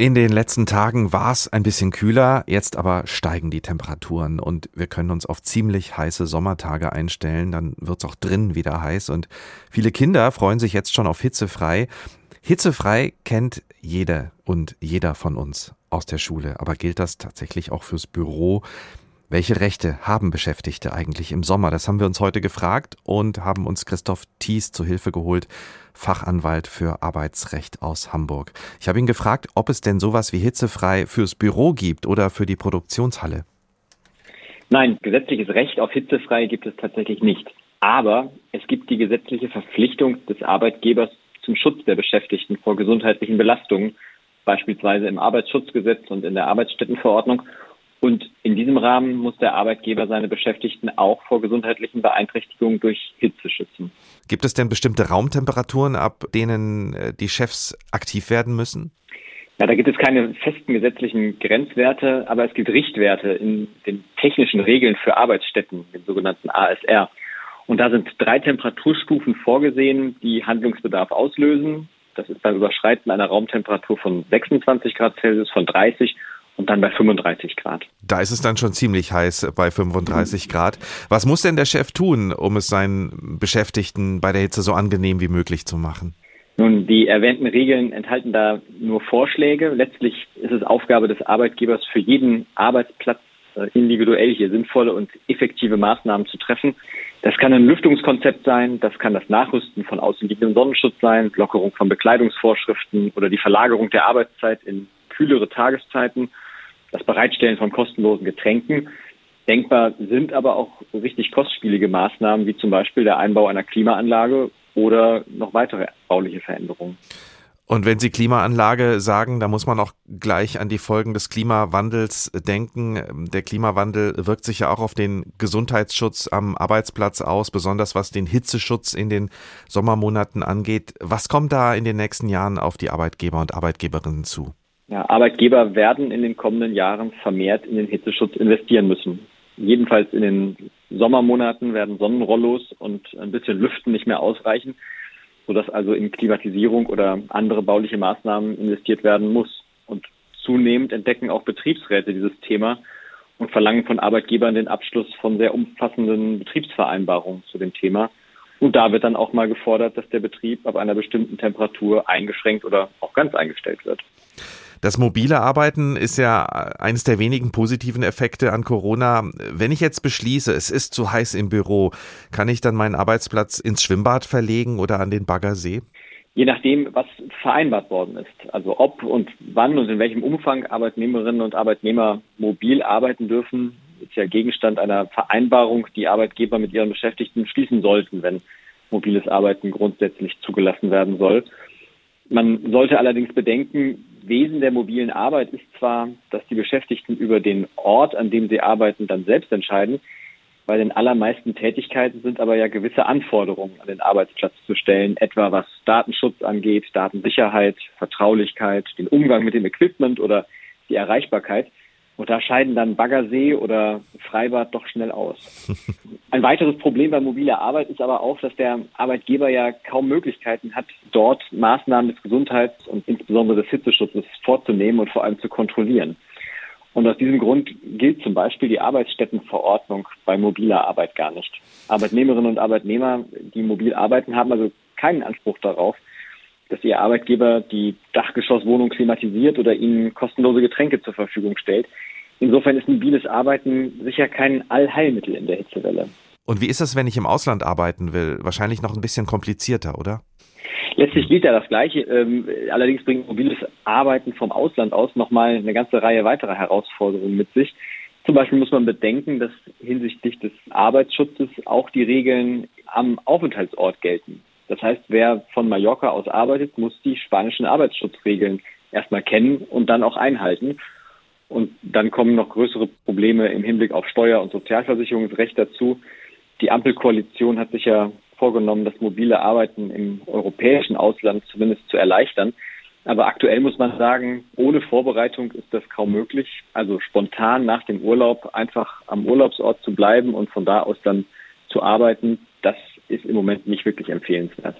In den letzten Tagen war es ein bisschen kühler, jetzt aber steigen die Temperaturen und wir können uns auf ziemlich heiße Sommertage einstellen. Dann wird es auch drinnen wieder heiß und viele Kinder freuen sich jetzt schon auf hitzefrei. Hitzefrei kennt jede und jeder von uns aus der Schule. Aber gilt das tatsächlich auch fürs Büro? Welche Rechte haben Beschäftigte eigentlich im Sommer? Das haben wir uns heute gefragt und haben uns Christoph Thies zu Hilfe geholt, Fachanwalt für Arbeitsrecht aus Hamburg. Ich habe ihn gefragt, ob es denn sowas wie hitzefrei fürs Büro gibt oder für die Produktionshalle. Nein, gesetzliches Recht auf hitzefrei gibt es tatsächlich nicht. Aber es gibt die gesetzliche Verpflichtung des Arbeitgebers zum Schutz der Beschäftigten vor gesundheitlichen Belastungen, beispielsweise im Arbeitsschutzgesetz und in der Arbeitsstättenverordnung. Und in diesem Rahmen muss der Arbeitgeber seine Beschäftigten auch vor gesundheitlichen Beeinträchtigungen durch Hitze schützen. Gibt es denn bestimmte Raumtemperaturen, ab denen äh, die Chefs aktiv werden müssen? Ja, da gibt es keine festen gesetzlichen Grenzwerte, aber es gibt Richtwerte in den technischen Regeln für Arbeitsstätten, den sogenannten ASR. Und da sind drei Temperaturstufen vorgesehen, die Handlungsbedarf auslösen. Das ist beim Überschreiten einer Raumtemperatur von 26 Grad Celsius, von 30 und dann bei 35 Grad. Da ist es dann schon ziemlich heiß bei 35 Grad. Was muss denn der Chef tun, um es seinen Beschäftigten bei der Hitze so angenehm wie möglich zu machen? Nun, die erwähnten Regeln enthalten da nur Vorschläge. Letztlich ist es Aufgabe des Arbeitgebers, für jeden Arbeitsplatz äh, individuell hier sinnvolle und effektive Maßnahmen zu treffen. Das kann ein Lüftungskonzept sein, das kann das Nachrüsten von außenliegendem Sonnenschutz sein, Lockerung von Bekleidungsvorschriften oder die Verlagerung der Arbeitszeit in kühlere Tageszeiten das Bereitstellen von kostenlosen Getränken. Denkbar sind aber auch richtig kostspielige Maßnahmen, wie zum Beispiel der Einbau einer Klimaanlage oder noch weitere bauliche Veränderungen. Und wenn Sie Klimaanlage sagen, da muss man auch gleich an die Folgen des Klimawandels denken. Der Klimawandel wirkt sich ja auch auf den Gesundheitsschutz am Arbeitsplatz aus, besonders was den Hitzeschutz in den Sommermonaten angeht. Was kommt da in den nächsten Jahren auf die Arbeitgeber und Arbeitgeberinnen zu? Ja, Arbeitgeber werden in den kommenden Jahren vermehrt in den Hitzeschutz investieren müssen. Jedenfalls in den Sommermonaten werden Sonnenrollos und ein bisschen Lüften nicht mehr ausreichen, sodass also in Klimatisierung oder andere bauliche Maßnahmen investiert werden muss. Und zunehmend entdecken auch Betriebsräte dieses Thema und verlangen von Arbeitgebern den Abschluss von sehr umfassenden Betriebsvereinbarungen zu dem Thema. Und da wird dann auch mal gefordert, dass der Betrieb ab einer bestimmten Temperatur eingeschränkt oder auch ganz eingestellt wird. Das mobile Arbeiten ist ja eines der wenigen positiven Effekte an Corona. Wenn ich jetzt beschließe, es ist zu heiß im Büro, kann ich dann meinen Arbeitsplatz ins Schwimmbad verlegen oder an den Baggersee? Je nachdem, was vereinbart worden ist. Also ob und wann und in welchem Umfang Arbeitnehmerinnen und Arbeitnehmer mobil arbeiten dürfen, ist ja Gegenstand einer Vereinbarung, die Arbeitgeber mit ihren Beschäftigten schließen sollten, wenn mobiles Arbeiten grundsätzlich zugelassen werden soll. Man sollte allerdings bedenken, Wesen der mobilen Arbeit ist zwar, dass die Beschäftigten über den Ort, an dem sie arbeiten, dann selbst entscheiden. Bei den allermeisten Tätigkeiten sind aber ja gewisse Anforderungen an den Arbeitsplatz zu stellen, etwa was Datenschutz angeht, Datensicherheit, Vertraulichkeit, den Umgang mit dem Equipment oder die Erreichbarkeit. Und da scheiden dann Baggersee oder Freibad doch schnell aus. Ein weiteres Problem bei mobiler Arbeit ist aber auch, dass der Arbeitgeber ja kaum Möglichkeiten hat, dort Maßnahmen des Gesundheits- und insbesondere des Hitzeschutzes vorzunehmen und vor allem zu kontrollieren. Und aus diesem Grund gilt zum Beispiel die Arbeitsstättenverordnung bei mobiler Arbeit gar nicht. Arbeitnehmerinnen und Arbeitnehmer, die mobil arbeiten, haben also keinen Anspruch darauf, dass ihr Arbeitgeber die Dachgeschosswohnung klimatisiert oder ihnen kostenlose Getränke zur Verfügung stellt. Insofern ist mobiles Arbeiten sicher kein Allheilmittel in der Hitzewelle. Und wie ist das, wenn ich im Ausland arbeiten will? Wahrscheinlich noch ein bisschen komplizierter, oder? Letztlich gilt ja das Gleiche. Ähm, allerdings bringt mobiles Arbeiten vom Ausland aus nochmal eine ganze Reihe weiterer Herausforderungen mit sich. Zum Beispiel muss man bedenken, dass hinsichtlich des Arbeitsschutzes auch die Regeln am Aufenthaltsort gelten. Das heißt, wer von Mallorca aus arbeitet, muss die spanischen Arbeitsschutzregeln erstmal kennen und dann auch einhalten. Und dann kommen noch größere Probleme im Hinblick auf Steuer- und Sozialversicherungsrecht dazu. Die Ampelkoalition hat sich ja vorgenommen, das mobile Arbeiten im europäischen Ausland zumindest zu erleichtern. Aber aktuell muss man sagen, ohne Vorbereitung ist das kaum möglich. Also spontan nach dem Urlaub einfach am Urlaubsort zu bleiben und von da aus dann zu arbeiten, das ist im Moment nicht wirklich empfehlenswert.